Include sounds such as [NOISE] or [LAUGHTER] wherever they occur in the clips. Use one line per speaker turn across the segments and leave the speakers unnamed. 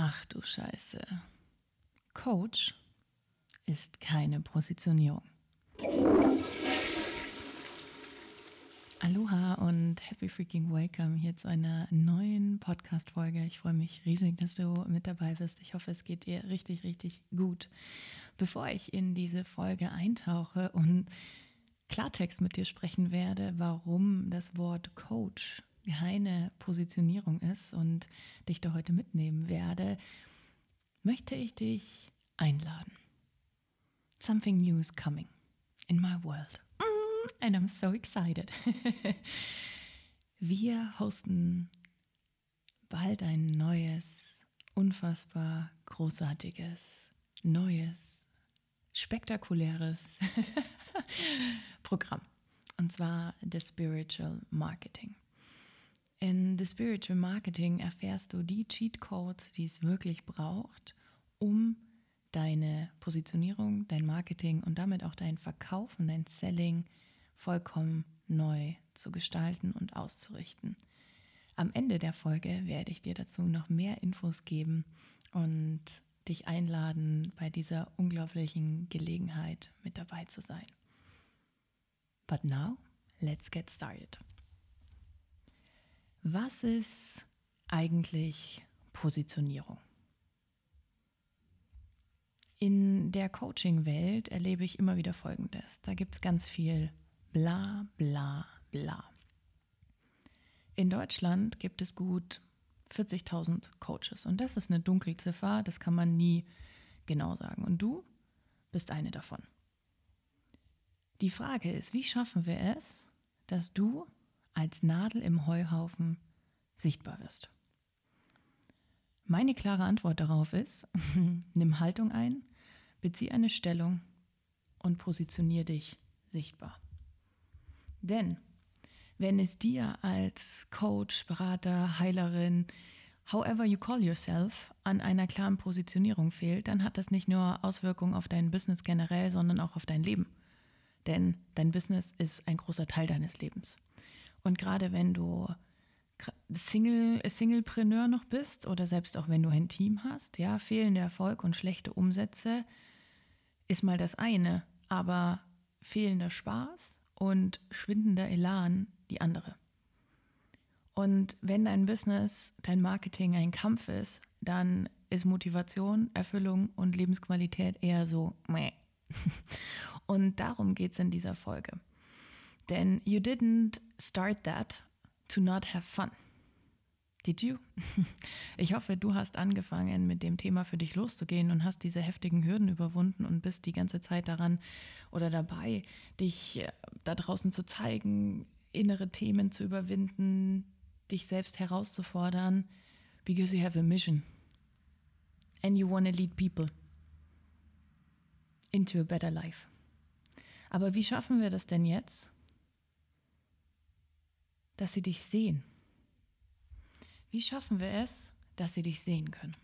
Ach du Scheiße. Coach ist keine Positionierung. Aloha und happy freaking welcome hier zu einer neuen Podcast-Folge. Ich freue mich riesig, dass du mit dabei bist. Ich hoffe, es geht dir richtig, richtig gut. Bevor ich in diese Folge eintauche und Klartext mit dir sprechen werde, warum das Wort Coach keine Positionierung ist und dich da heute mitnehmen werde, möchte ich dich einladen. Something new is coming in my world. Mm, and I'm so excited. [LAUGHS] Wir hosten bald ein neues, unfassbar großartiges, neues, spektakuläres [LAUGHS] Programm. Und zwar das Spiritual Marketing. In The Spiritual Marketing erfährst du die Cheat Codes, die es wirklich braucht, um deine Positionierung, dein Marketing und damit auch dein Verkaufen, dein Selling vollkommen neu zu gestalten und auszurichten. Am Ende der Folge werde ich dir dazu noch mehr Infos geben und dich einladen, bei dieser unglaublichen Gelegenheit mit dabei zu sein. But now, let's get started. Was ist eigentlich Positionierung? In der Coaching-Welt erlebe ich immer wieder Folgendes. Da gibt es ganz viel bla bla bla. In Deutschland gibt es gut 40.000 Coaches und das ist eine Dunkelziffer, das kann man nie genau sagen. Und du bist eine davon. Die Frage ist, wie schaffen wir es, dass du als Nadel im Heuhaufen sichtbar wirst? Meine klare Antwort darauf ist, [LAUGHS] nimm Haltung ein, bezieh eine Stellung und positionier dich sichtbar. Denn wenn es dir als Coach, Berater, Heilerin, however you call yourself, an einer klaren Positionierung fehlt, dann hat das nicht nur Auswirkungen auf dein Business generell, sondern auch auf dein Leben. Denn dein Business ist ein großer Teil deines Lebens. Und gerade wenn du Single, Singlepreneur noch bist oder selbst auch wenn du ein Team hast, ja, fehlender Erfolg und schlechte Umsätze ist mal das eine, aber fehlender Spaß und schwindender Elan die andere. Und wenn dein Business, dein Marketing ein Kampf ist, dann ist Motivation, Erfüllung und Lebensqualität eher so meh. [LAUGHS] Und darum geht es in dieser Folge. Denn you didn't start that to not have fun. Did you? [LAUGHS] Ich hoffe, du hast angefangen, mit dem Thema für dich loszugehen und hast diese heftigen Hürden überwunden und bist die ganze Zeit daran oder dabei, dich äh, da draußen zu zeigen, innere Themen zu überwinden, dich selbst herauszufordern, because you have a mission and you want to lead people into a better life. Aber wie schaffen wir das denn jetzt? Dass sie dich sehen. Wie schaffen wir es, dass sie dich sehen können?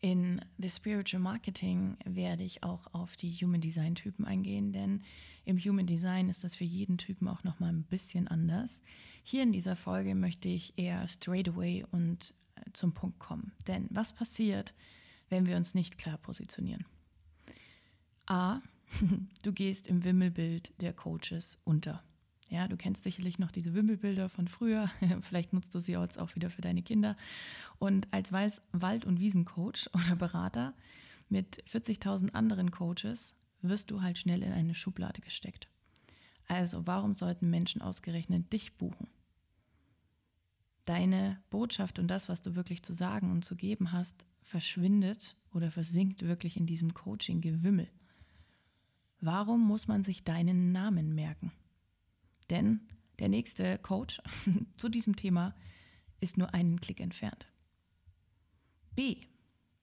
In The Spiritual Marketing werde ich auch auf die Human Design Typen eingehen, denn im Human Design ist das für jeden Typen auch nochmal ein bisschen anders. Hier in dieser Folge möchte ich eher straight away und äh, zum Punkt kommen. Denn was passiert, wenn wir uns nicht klar positionieren? A, [LAUGHS] du gehst im Wimmelbild der Coaches unter. Ja, du kennst sicherlich noch diese Wimmelbilder von früher. [LAUGHS] Vielleicht nutzt du sie jetzt auch wieder für deine Kinder. Und als Weiß Wald- und Wiesencoach [LAUGHS] oder Berater mit 40.000 anderen Coaches wirst du halt schnell in eine Schublade gesteckt. Also, warum sollten Menschen ausgerechnet dich buchen? Deine Botschaft und das, was du wirklich zu sagen und zu geben hast, verschwindet oder versinkt wirklich in diesem Coaching-Gewimmel. Warum muss man sich deinen Namen merken? Denn der nächste Coach [LAUGHS] zu diesem Thema ist nur einen Klick entfernt. B.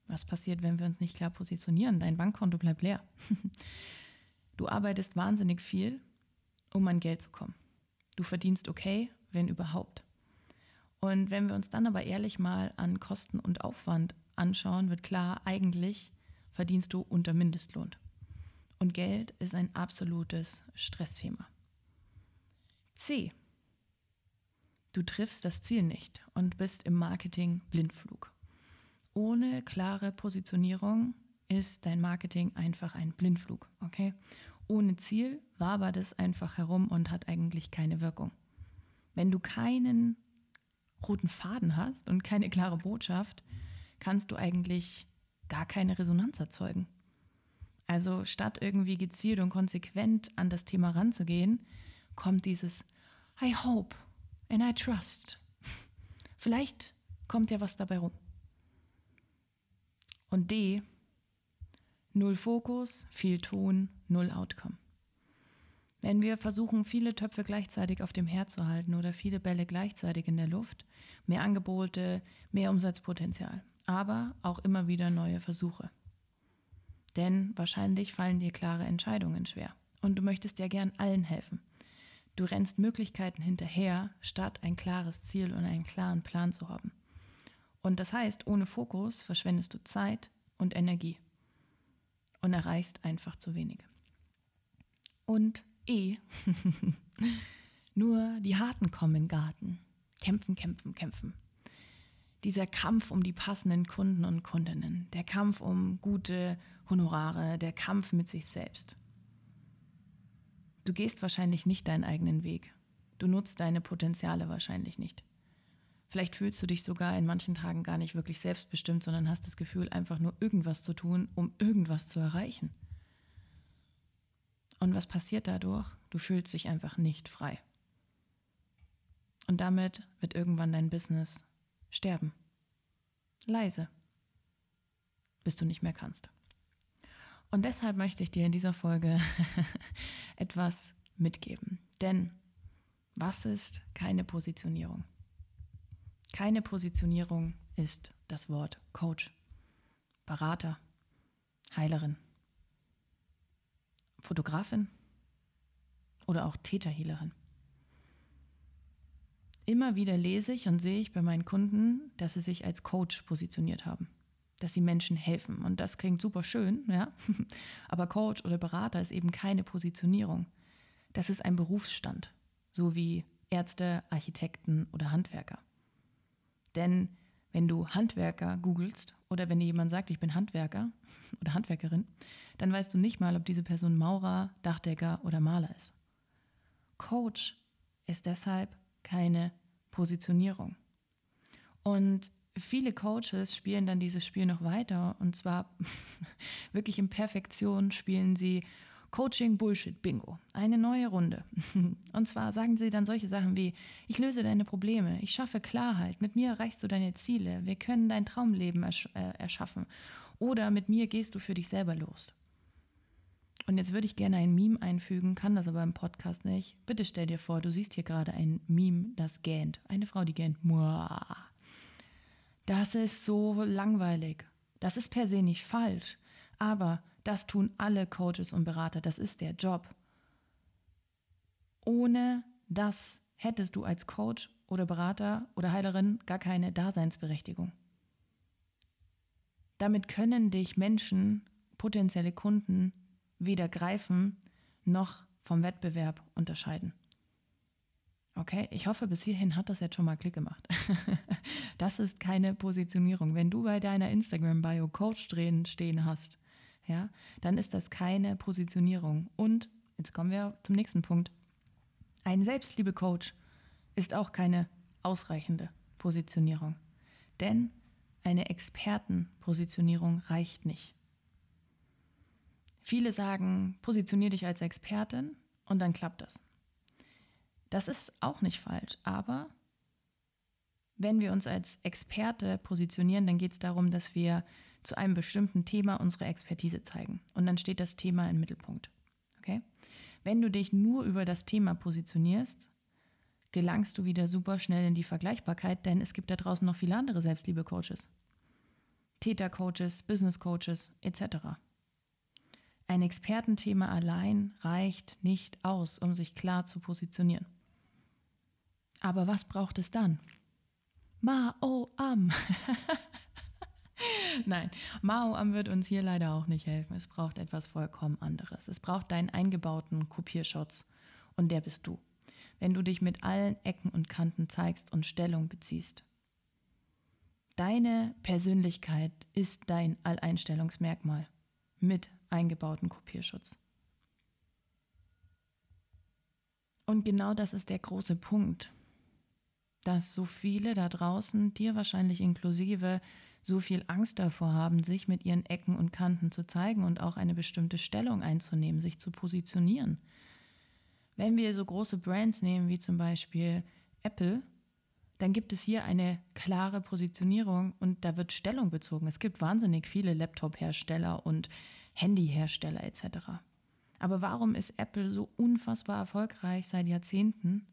Was passiert, wenn wir uns nicht klar positionieren? Dein Bankkonto bleibt leer. [LAUGHS] Du arbeitest wahnsinnig viel, um an Geld zu kommen. Du verdienst okay, wenn überhaupt. Und wenn wir uns dann aber ehrlich mal an Kosten und Aufwand anschauen, wird klar, eigentlich verdienst du unter Mindestlohn. Und Geld ist ein absolutes Stressthema. C. Du triffst das Ziel nicht und bist im Marketing Blindflug. Ohne klare Positionierung ist dein Marketing einfach ein Blindflug, okay? Ohne Ziel wabert es einfach herum und hat eigentlich keine Wirkung. Wenn du keinen roten Faden hast und keine klare Botschaft, kannst du eigentlich gar keine Resonanz erzeugen. Also statt irgendwie gezielt und konsequent an das Thema ranzugehen, kommt dieses I hope and I trust. Vielleicht kommt ja was dabei rum. Und D, null Fokus, viel Ton, null Outcome. Wenn wir versuchen, viele Töpfe gleichzeitig auf dem Herd zu halten oder viele Bälle gleichzeitig in der Luft, mehr Angebote, mehr Umsatzpotenzial, aber auch immer wieder neue Versuche. Denn wahrscheinlich fallen dir klare Entscheidungen schwer und du möchtest ja gern allen helfen. Du rennst Möglichkeiten hinterher, statt ein klares Ziel und einen klaren Plan zu haben. Und das heißt, ohne Fokus verschwendest du Zeit und Energie und erreichst einfach zu wenig. Und E. [LAUGHS] Nur die Harten kommen in Garten. Kämpfen, kämpfen, kämpfen. Dieser Kampf um die passenden Kunden und Kundinnen, der Kampf um gute Honorare, der Kampf mit sich selbst. Du gehst wahrscheinlich nicht deinen eigenen Weg. Du nutzt deine Potenziale wahrscheinlich nicht. Vielleicht fühlst du dich sogar in manchen Tagen gar nicht wirklich selbstbestimmt, sondern hast das Gefühl, einfach nur irgendwas zu tun, um irgendwas zu erreichen. Und was passiert dadurch? Du fühlst dich einfach nicht frei. Und damit wird irgendwann dein Business sterben. Leise. Bis du nicht mehr kannst. Und deshalb möchte ich dir in dieser Folge [LAUGHS] etwas mitgeben. Denn was ist keine Positionierung? Keine Positionierung ist das Wort Coach, Berater, Heilerin, Fotografin oder auch Täterhealerin. Immer wieder lese ich und sehe ich bei meinen Kunden, dass sie sich als Coach positioniert haben, dass sie Menschen helfen. Und das klingt super schön, ja. [LAUGHS] Aber Coach oder Berater ist eben keine Positionierung. Das ist ein Berufsstand, so wie Ärzte, Architekten oder Handwerker. Denn wenn du Handwerker googelst oder wenn dir jemand sagt, ich bin Handwerker [LAUGHS] oder Handwerkerin, dann weißt du nicht mal, ob diese Person Maurer, Dachdecker oder Maler ist. Coach ist deshalb keine Positionierung. Und viele Coaches spielen dann dieses Spiel noch weiter und zwar [LAUGHS] wirklich in Perfektion spielen sie Coaching Bullshit Bingo. Eine neue Runde. [LAUGHS] Und zwar sagen sie dann solche Sachen wie, ich löse deine Probleme, ich schaffe Klarheit, mit mir erreichst du deine Ziele, wir können dein Traumleben ersch äh, erschaffen oder mit mir gehst du für dich selber los. Und jetzt würde ich gerne ein Meme einfügen, kann das aber im Podcast nicht. Bitte stell dir vor, du siehst hier gerade ein Meme, das gähnt. Eine Frau, die gähnt. Das ist so langweilig. Das ist per se nicht falsch. Aber das tun alle Coaches und Berater. Das ist der Job. Ohne das hättest du als Coach oder Berater oder Heilerin gar keine Daseinsberechtigung. Damit können dich Menschen, potenzielle Kunden, weder greifen noch vom Wettbewerb unterscheiden. Okay, ich hoffe, bis hierhin hat das jetzt schon mal Klick gemacht. [LAUGHS] das ist keine Positionierung. Wenn du bei deiner Instagram-Bio Coach drehen stehen hast, ja, dann ist das keine Positionierung. Und jetzt kommen wir zum nächsten Punkt. Ein Selbstliebe-Coach ist auch keine ausreichende Positionierung. Denn eine Expertenpositionierung reicht nicht. Viele sagen, positionier dich als Expertin und dann klappt das. Das ist auch nicht falsch, aber wenn wir uns als Experte positionieren, dann geht es darum, dass wir zu einem bestimmten Thema unsere Expertise zeigen. Und dann steht das Thema im Mittelpunkt. Okay? Wenn du dich nur über das Thema positionierst, gelangst du wieder super schnell in die Vergleichbarkeit, denn es gibt da draußen noch viele andere Selbstliebe-Coaches. Täter-Coaches, Business-Coaches etc. Ein Expertenthema allein reicht nicht aus, um sich klar zu positionieren. Aber was braucht es dann? Ma-o-am. [LAUGHS] Nein, Mao-Am wird uns hier leider auch nicht helfen. Es braucht etwas vollkommen anderes. Es braucht deinen eingebauten Kopierschutz und der bist du. Wenn du dich mit allen Ecken und Kanten zeigst und Stellung beziehst. Deine Persönlichkeit ist dein Alleinstellungsmerkmal mit eingebauten Kopierschutz. Und genau das ist der große Punkt, dass so viele da draußen, dir wahrscheinlich inklusive, so viel Angst davor haben, sich mit ihren Ecken und Kanten zu zeigen und auch eine bestimmte Stellung einzunehmen, sich zu positionieren. Wenn wir so große Brands nehmen wie zum Beispiel Apple, dann gibt es hier eine klare Positionierung und da wird Stellung bezogen. Es gibt wahnsinnig viele Laptop-Hersteller und Handy-Hersteller etc. Aber warum ist Apple so unfassbar erfolgreich seit Jahrzehnten?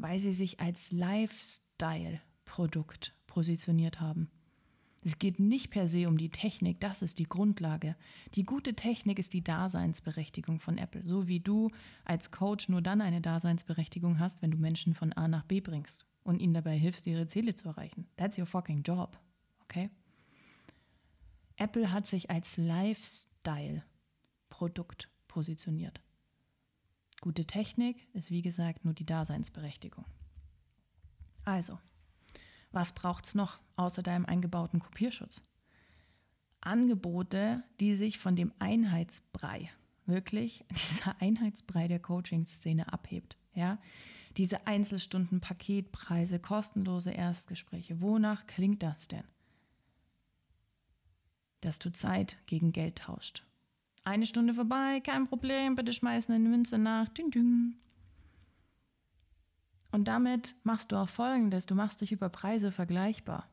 Weil sie sich als Lifestyle-Produkt positioniert haben. Es geht nicht per se um die Technik, das ist die Grundlage. Die gute Technik ist die Daseinsberechtigung von Apple, so wie du als Coach nur dann eine Daseinsberechtigung hast, wenn du Menschen von A nach B bringst und ihnen dabei hilfst, ihre Ziele zu erreichen. That's your fucking job, okay? Apple hat sich als Lifestyle-Produkt positioniert. Gute Technik ist wie gesagt nur die Daseinsberechtigung. Also, was braucht es noch außer deinem eingebauten Kopierschutz? Angebote, die sich von dem Einheitsbrei, wirklich [LAUGHS] dieser Einheitsbrei der Coaching-Szene abhebt. Ja? Diese Einzelstunden, Paketpreise, kostenlose Erstgespräche. Wonach klingt das denn? Dass du Zeit gegen Geld tauscht. Eine Stunde vorbei, kein Problem, bitte schmeißen eine Münze nach. Und damit machst du auch Folgendes, du machst dich über Preise vergleichbar.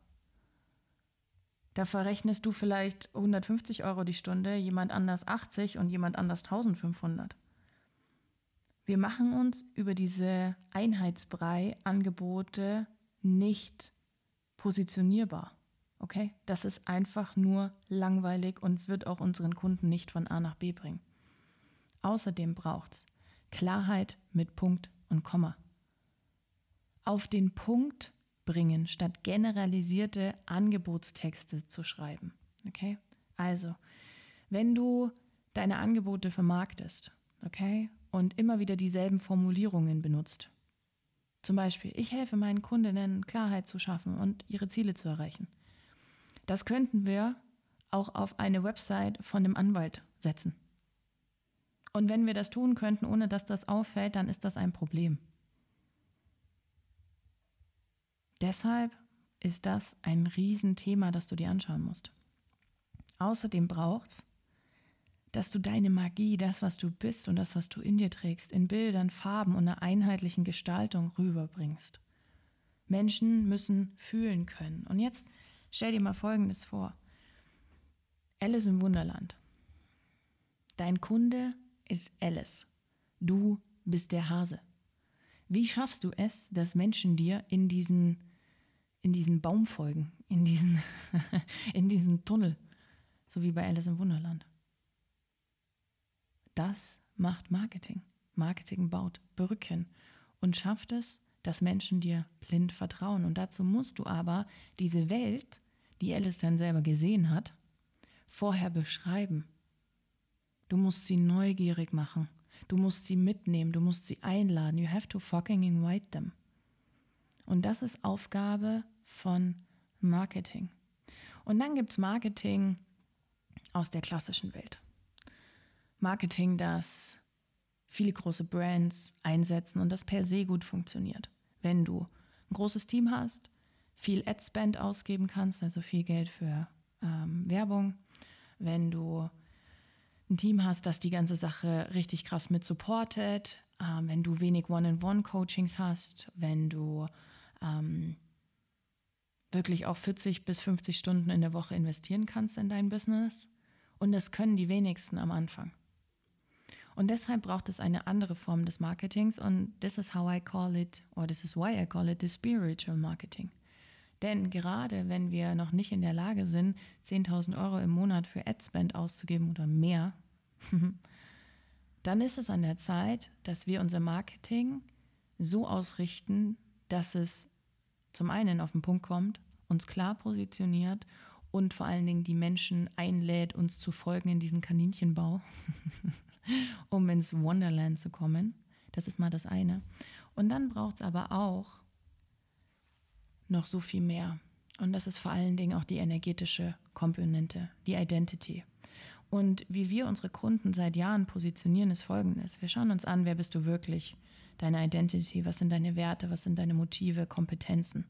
Da verrechnest du vielleicht 150 Euro die Stunde, jemand anders 80 und jemand anders 1500. Wir machen uns über diese Einheitsbrei-Angebote nicht positionierbar. Okay? Das ist einfach nur langweilig und wird auch unseren Kunden nicht von A nach B bringen. Außerdem braucht es Klarheit mit Punkt und Komma auf den Punkt bringen, statt generalisierte Angebotstexte zu schreiben. Okay? Also, wenn du deine Angebote vermarktest, okay, und immer wieder dieselben Formulierungen benutzt, zum Beispiel, ich helfe meinen Kundinnen, Klarheit zu schaffen und ihre Ziele zu erreichen. Das könnten wir auch auf eine Website von dem Anwalt setzen. Und wenn wir das tun könnten, ohne dass das auffällt, dann ist das ein Problem. Deshalb ist das ein Riesenthema, das du dir anschauen musst. Außerdem braucht es, dass du deine Magie, das, was du bist und das, was du in dir trägst, in Bildern, Farben und einer einheitlichen Gestaltung rüberbringst. Menschen müssen fühlen können. Und jetzt stell dir mal Folgendes vor. Alice im Wunderland. Dein Kunde ist Alice. Du bist der Hase. Wie schaffst du es, dass Menschen dir in diesen in diesen Baum folgen, in diesen, [LAUGHS] in diesen Tunnel, so wie bei Alice im Wunderland. Das macht Marketing. Marketing baut Brücken und schafft es, dass Menschen dir blind vertrauen. Und dazu musst du aber diese Welt, die Alice dann selber gesehen hat, vorher beschreiben. Du musst sie neugierig machen. Du musst sie mitnehmen. Du musst sie einladen. You have to fucking invite them. Und das ist Aufgabe von Marketing. Und dann gibt es Marketing aus der klassischen Welt. Marketing, das viele große Brands einsetzen und das per se gut funktioniert. Wenn du ein großes Team hast, viel Ad-Spend ausgeben kannst, also viel Geld für ähm, Werbung, wenn du ein Team hast, das die ganze Sache richtig krass mit supportet, ähm, wenn du wenig One-on-One-Coachings hast, wenn du ähm, wirklich auch 40 bis 50 Stunden in der Woche investieren kannst in dein Business. Und das können die wenigsten am Anfang. Und deshalb braucht es eine andere Form des Marketings und this is how I call it, or this is why I call it the spiritual marketing. Denn gerade wenn wir noch nicht in der Lage sind, 10.000 Euro im Monat für Adspend auszugeben oder mehr, [LAUGHS] dann ist es an der Zeit, dass wir unser Marketing so ausrichten, dass es zum einen auf den Punkt kommt, uns klar positioniert und vor allen Dingen die Menschen einlädt, uns zu folgen in diesen Kaninchenbau, [LAUGHS] [LAUGHS] um ins Wonderland zu kommen. Das ist mal das eine. Und dann braucht es aber auch noch so viel mehr. Und das ist vor allen Dingen auch die energetische Komponente, die Identity. Und wie wir unsere Kunden seit Jahren positionieren, ist folgendes. Wir schauen uns an, wer bist du wirklich, deine Identity, was sind deine Werte, was sind deine Motive, Kompetenzen.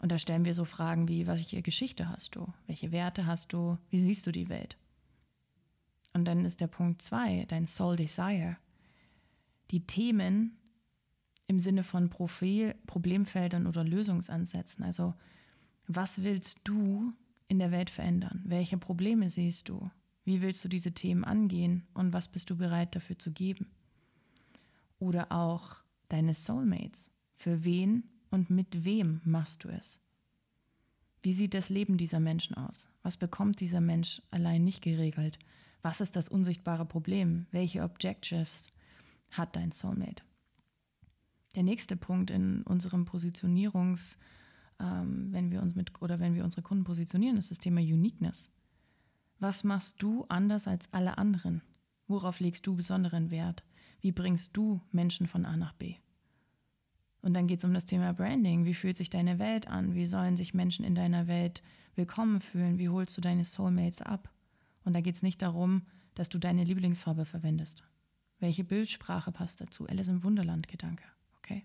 Und da stellen wir so Fragen wie, welche Geschichte hast du? Welche Werte hast du? Wie siehst du die Welt? Und dann ist der Punkt zwei, dein Soul Desire. Die Themen im Sinne von Profil, Problemfeldern oder Lösungsansätzen. Also, was willst du in der Welt verändern? Welche Probleme siehst du? Wie willst du diese Themen angehen und was bist du bereit dafür zu geben? Oder auch deine Soulmates. Für wen und mit wem machst du es? Wie sieht das Leben dieser Menschen aus? Was bekommt dieser Mensch allein nicht geregelt? Was ist das unsichtbare Problem? Welche Objectives hat dein Soulmate? Der nächste Punkt in unserem Positionierungs, ähm, wenn wir uns mit oder wenn wir unsere Kunden positionieren, ist das Thema Uniqueness. Was machst du anders als alle anderen? Worauf legst du besonderen Wert? Wie bringst du Menschen von A nach B? Und dann geht es um das Thema Branding. Wie fühlt sich deine Welt an? Wie sollen sich Menschen in deiner Welt willkommen fühlen? Wie holst du deine Soulmates ab? Und da geht es nicht darum, dass du deine Lieblingsfarbe verwendest. Welche Bildsprache passt dazu? Alice im Wunderland-Gedanke. Okay?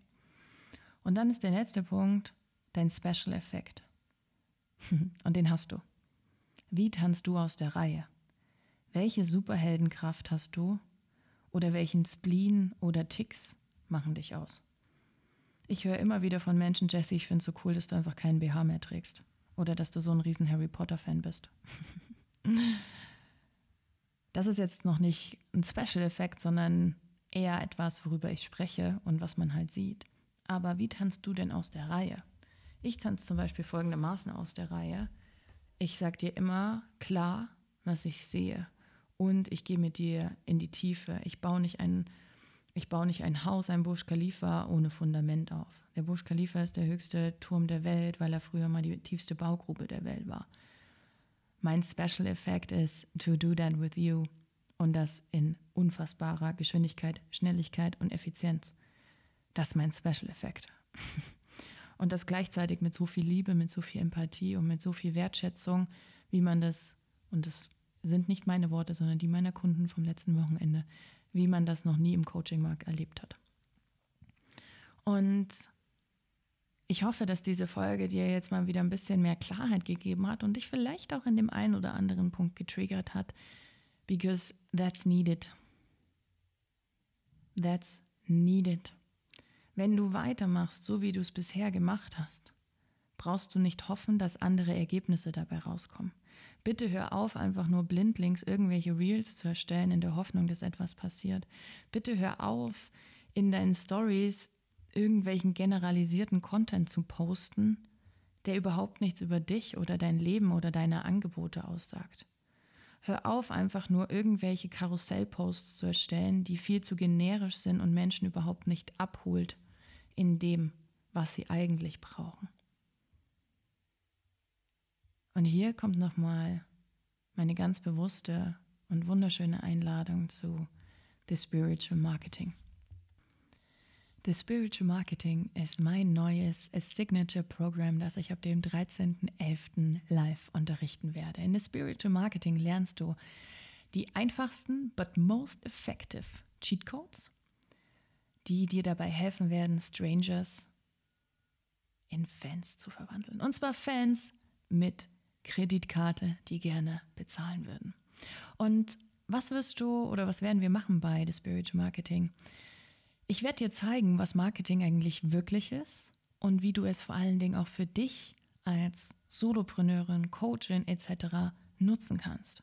Und dann ist der letzte Punkt dein Special Effekt. [LAUGHS] Und den hast du. Wie tanzt du aus der Reihe? Welche Superheldenkraft hast du? Oder welchen Spleen oder Ticks machen dich aus? Ich höre immer wieder von Menschen, Jesse, ich finde es so cool, dass du einfach keinen BH mehr trägst. Oder dass du so ein riesen Harry Potter-Fan bist. [LAUGHS] das ist jetzt noch nicht ein Special-Effekt, sondern eher etwas, worüber ich spreche und was man halt sieht. Aber wie tanzt du denn aus der Reihe? Ich tanze zum Beispiel folgendermaßen aus der Reihe. Ich sage dir immer klar, was ich sehe. Und ich gehe mit dir in die Tiefe. Ich baue nicht ein ich baue nicht ein Haus, ein Burj Khalifa ohne Fundament auf. Der Burj Khalifa ist der höchste Turm der Welt, weil er früher mal die tiefste Baugrube der Welt war. Mein Special Effect ist to do that with you und das in unfassbarer Geschwindigkeit, Schnelligkeit und Effizienz. Das ist mein Special Effect. [LAUGHS] und das gleichzeitig mit so viel Liebe, mit so viel Empathie und mit so viel Wertschätzung, wie man das, und das sind nicht meine Worte, sondern die meiner Kunden vom letzten Wochenende, wie man das noch nie im Coaching-Markt erlebt hat. Und ich hoffe, dass diese Folge dir jetzt mal wieder ein bisschen mehr Klarheit gegeben hat und dich vielleicht auch in dem einen oder anderen Punkt getriggert hat, because that's needed. That's needed. Wenn du weitermachst, so wie du es bisher gemacht hast, brauchst du nicht hoffen, dass andere Ergebnisse dabei rauskommen. Bitte hör auf, einfach nur blindlings irgendwelche Reels zu erstellen in der Hoffnung, dass etwas passiert. Bitte hör auf, in deinen Stories irgendwelchen generalisierten Content zu posten, der überhaupt nichts über dich oder dein Leben oder deine Angebote aussagt. Hör auf, einfach nur irgendwelche Karussellposts zu erstellen, die viel zu generisch sind und Menschen überhaupt nicht abholt in dem, was sie eigentlich brauchen. Und hier kommt nochmal meine ganz bewusste und wunderschöne Einladung zu The Spiritual Marketing. The Spiritual Marketing ist mein neues Signature Program, das ich ab dem 13.11. live unterrichten werde. In The Spiritual Marketing lernst du die einfachsten but most effective Cheat Codes, die dir dabei helfen werden, Strangers in Fans zu verwandeln. Und zwar Fans mit Kreditkarte, die gerne bezahlen würden. Und was wirst du oder was werden wir machen bei The Spiritual Marketing? Ich werde dir zeigen, was Marketing eigentlich wirklich ist und wie du es vor allen Dingen auch für dich als Solopreneurin, Coachin etc. nutzen kannst.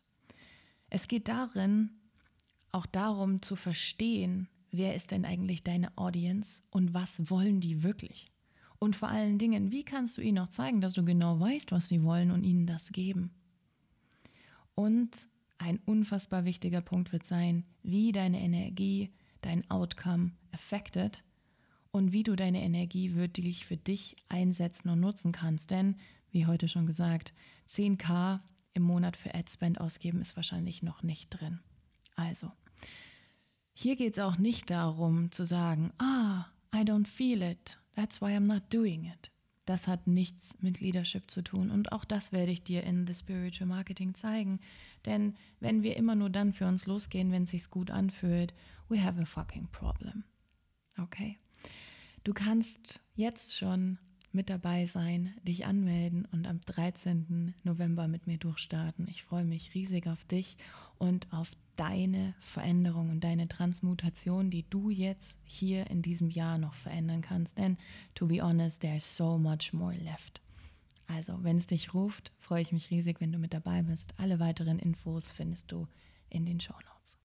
Es geht darin, auch darum zu verstehen, wer ist denn eigentlich deine Audience und was wollen die wirklich. Und vor allen Dingen, wie kannst du ihnen auch zeigen, dass du genau weißt, was sie wollen und ihnen das geben? Und ein unfassbar wichtiger Punkt wird sein, wie deine Energie dein Outcome affected und wie du deine Energie wirklich für dich einsetzen und nutzen kannst. Denn, wie heute schon gesagt, 10k im Monat für Adspend ausgeben ist wahrscheinlich noch nicht drin. Also, hier geht es auch nicht darum zu sagen, ah, I don't feel it. That's why I'm not doing it. Das hat nichts mit Leadership zu tun. Und auch das werde ich dir in The Spiritual Marketing zeigen. Denn wenn wir immer nur dann für uns losgehen, wenn es sich gut anfühlt, we have a fucking problem. Okay? Du kannst jetzt schon mit dabei sein, dich anmelden und am 13. November mit mir durchstarten. Ich freue mich riesig auf dich und auf deine Veränderung und deine Transmutation, die du jetzt hier in diesem Jahr noch verändern kannst. Denn, to be honest, there's so much more left. Also, wenn es dich ruft, freue ich mich riesig, wenn du mit dabei bist. Alle weiteren Infos findest du in den Show Notes.